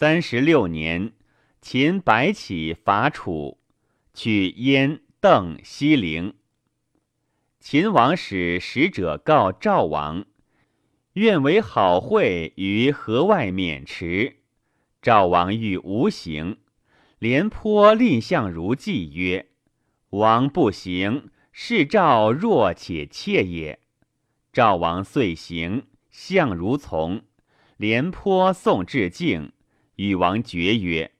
三十六年，秦白起伐楚，取燕、邓、西陵。秦王使使者告赵王，愿为好会于河外渑池。赵王欲无行，廉颇蔺相如计曰：“王不行，是赵弱且怯也。”赵王遂行，相如从。廉颇送至境，与王决曰：“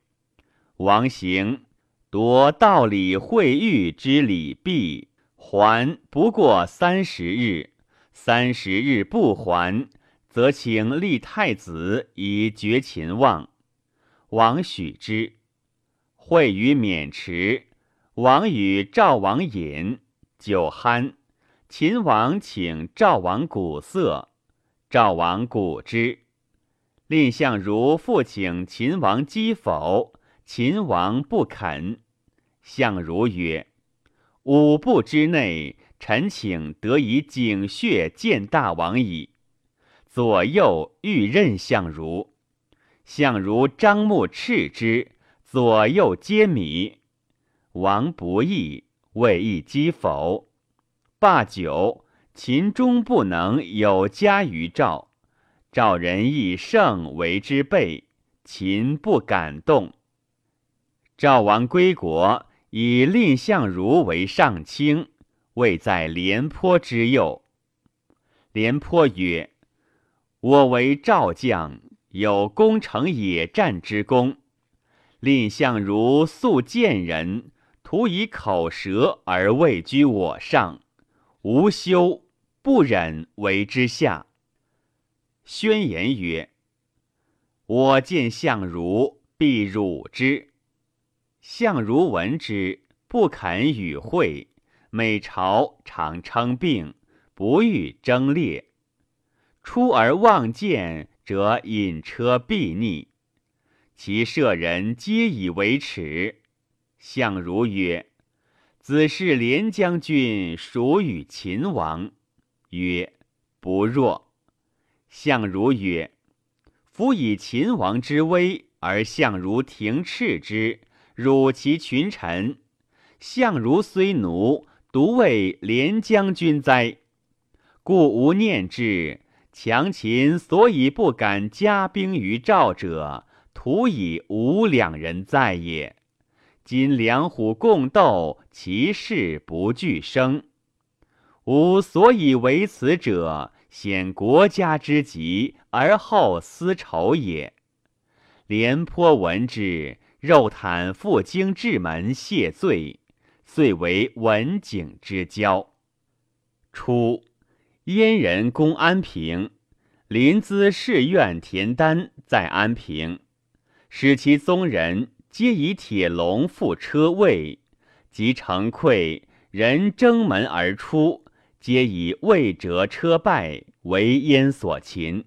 王行，夺道理会遇之礼毕，还不过三十日。三十日不还，则请立太子以绝秦望。”王许之。会于渑池，王与赵王饮酒酣。秦王请赵王鼓瑟，赵王鼓之。蔺相如复请秦王击否，秦王不肯。相如曰：“五步之内，臣请得以井穴见大王矣。”左右欲任相如，相如张目斥之，左右皆靡。王不义，未易击否。罢酒，秦终不能有加于赵。赵人亦胜为之备，秦不敢动。赵王归国，以蔺相如为上卿，位在廉颇之右。廉颇曰：“我为赵将，有攻城野战之功。蔺相如素见人，徒以口舌而位居我上。”无休，不忍为之下。宣言曰：“我见相如，必辱之。”相如闻之，不肯与会。每朝常称病，不欲争列。出而望见，则引车避逆。其舍人皆以为耻。相如曰。子是廉将军孰与秦王，曰：“不若。”相如曰：“夫以秦王之威，而相如停斥之，辱其群臣。相如虽奴，独为廉将军哉？故无念之。强秦所以不敢加兵于赵者，徒以吾两人在也。”今两虎共斗，其势不俱生。吾所以为此者，显国家之急而后思仇也。廉颇闻之，肉袒赴京至门谢罪，遂为文景之交。初，燕人攻安平，临淄士院田丹在安平，使其宗人。皆以铁笼覆车位，及城溃，人争门而出，皆以未折车败为燕所擒。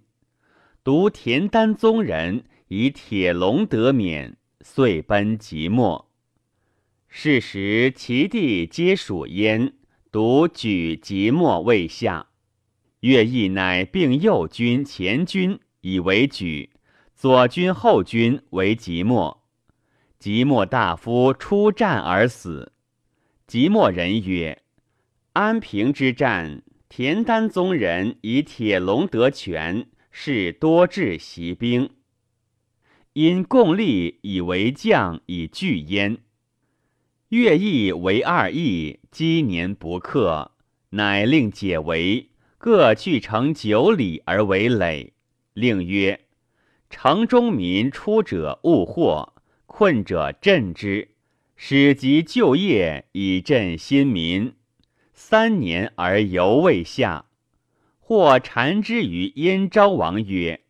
独田丹宗人以铁笼得免，遂奔即墨。是时其地皆属燕，独举即墨未下。乐毅乃并右军、前军以为举，左军、后军为即墨。即墨大夫出战而死。即墨人曰：“安平之战，田丹宗人以铁笼得权，是多智袭兵。因共力以为将，以拒焉。乐毅为二义，积年不克，乃令解围，各据城九里而为垒。令曰：城中民出者勿获。”困者镇之，使及就业以振新民。三年而犹未下。或禅之于燕昭王曰：“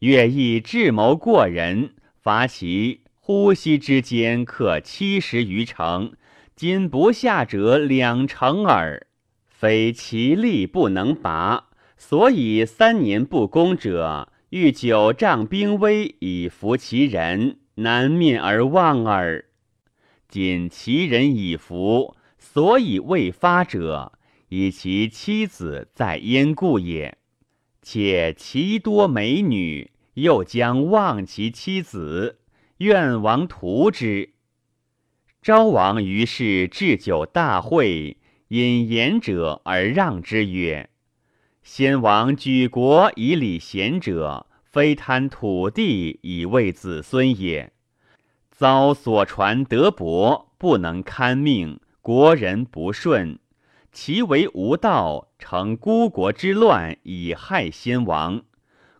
乐毅智谋过人，伐其呼吸之间克七十余城，今不下者两成耳。非其力不能拔，所以三年不攻者，欲九仗兵威以服其人。”难面而望耳。今其人已服，所以未发者，以其妻子在焉故也。且其多美女，又将忘其妻子，愿王图之。昭王于是置酒大会，引言者而让之曰：“先王举国以礼贤者，非贪土地以为子孙也。遭所传德薄，不能堪命，国人不顺，其为无道，成孤国之乱，以害先王。”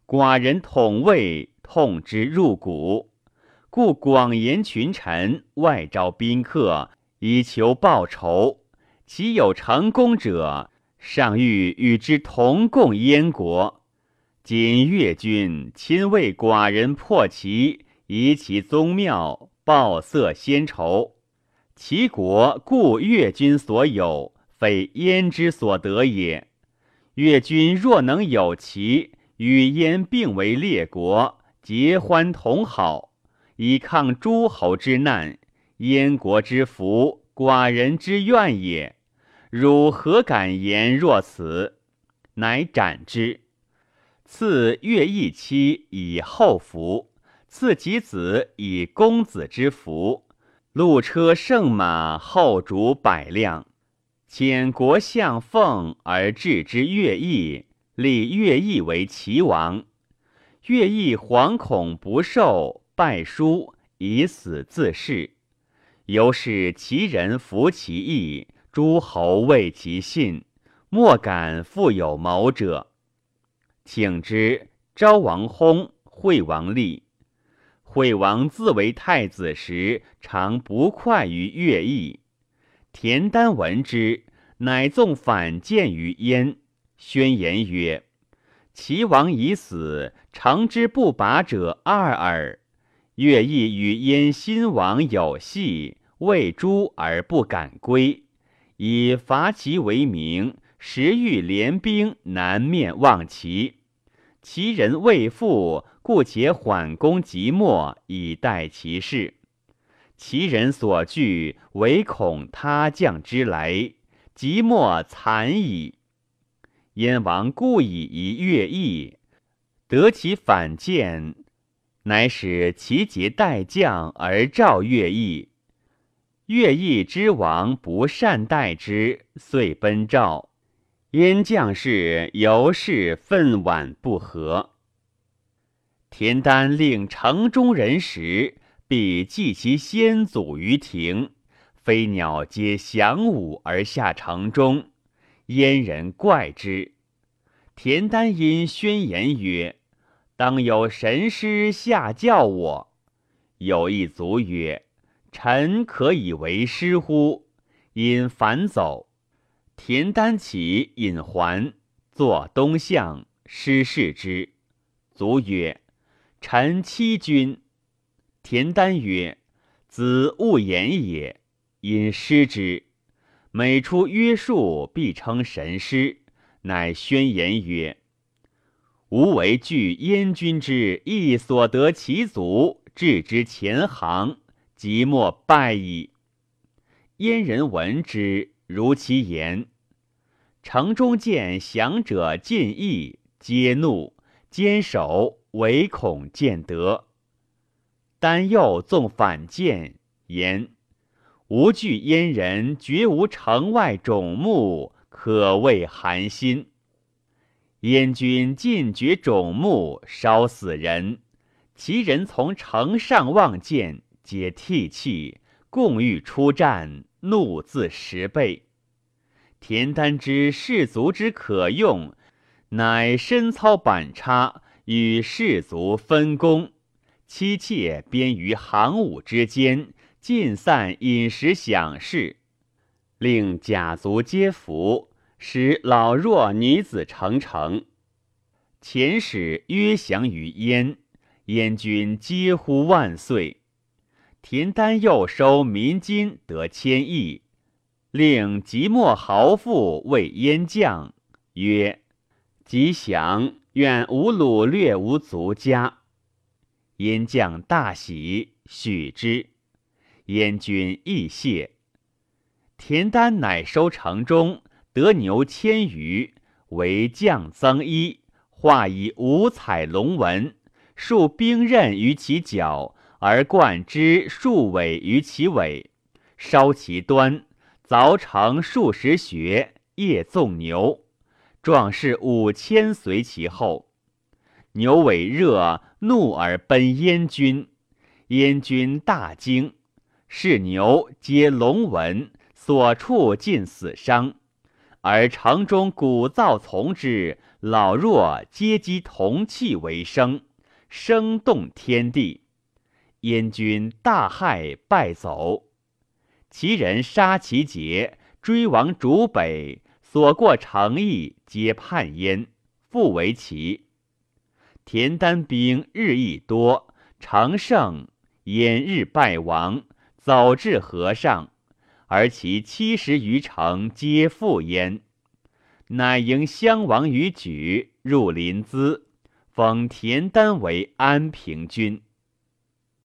寡人统卫，痛之入骨，故广言群臣，外招宾客，以求报仇。其有成功者，尚欲与之同共燕国。今越军亲为寡人破齐，移其宗庙，报色先仇。其国故越军所有，非燕之所得也。越军若能有其。与燕并为列国，结欢同好，以抗诸侯之难，燕国之福，寡人之愿也。汝何敢言若此？乃斩之。赐乐毅妻以后福，赐其子以公子之福。路车胜马，后主百辆。遣国相奉而置之乐毅。立乐毅为齐王，乐毅惶恐不受，拜书以死自誓。由是齐人服其义，诸侯畏其信，莫敢复有谋者。请之，昭王薨，惠王立。惠王自为太子时，常不快于乐毅。田丹闻之，乃纵反谏于燕。宣言曰：“齐王已死，成之不拔者二耳。乐毅与燕新王有隙，畏诛而不敢归，以伐齐为名，时欲联兵南面望齐。齐人未复，故且缓攻即墨，以待其事。齐人所惧，唯恐他将之来，即墨惨矣。”燕王故以一乐毅，得其反见，乃使其节待将而召乐毅。乐毅之王不善待之，遂奔赵。燕将士由是愤惋不和。田丹令城中人时，必祭其先祖于庭，飞鸟皆翔舞而下城中。燕人怪之，田丹因宣言曰：“当有神师下教我。”有一卒曰：“臣可以为师乎？”因反走。田丹起引还，坐东向，师视之。卒曰：“臣欺君。”田丹曰：“子勿言也。”因师之。每出约束，必称神师，乃宣言曰：“吾为惧燕军之亦所得其足，置之前行，即莫败矣。”燕人闻之，如其言。城中见降者尽义，皆怒，坚守，唯恐见得。丹又纵反谏，言。吾惧燕人绝无城外种木，可谓寒心。燕军尽绝种木，烧死人。其人从城上望见，皆涕泣，共欲出战，怒自十倍。田丹之士卒之可用，乃身操板叉，与士卒分工，妻妾编于行伍之间。尽散饮食享事，令甲卒皆服，使老弱女子成城。遣使约降于燕，燕军皆呼万岁。田丹又收民金得千亿，令即墨豪富为燕将，曰：“吉祥，愿吾虏略无足家。”燕将大喜，许之。燕军亦谢。田丹乃收城中，得牛千余，为将增衣，画以五彩龙纹，束兵刃于其角，而冠之数尾于其尾，烧其端，凿成数十穴，夜纵牛。壮士五千随其后。牛尾热，怒而奔燕军。燕军大惊，是牛皆龙纹，所处尽死伤。而城中鼓噪从之，老弱皆击铜器为声，声动天地。燕军大骇，败走。其人杀其节，追往逐北。所过城邑，皆叛焉，复为齐。田单兵日益多，常胜，燕日败亡，早至河上，而其七十余城皆复焉。乃迎襄王于莒，入临淄，封田单为安平君。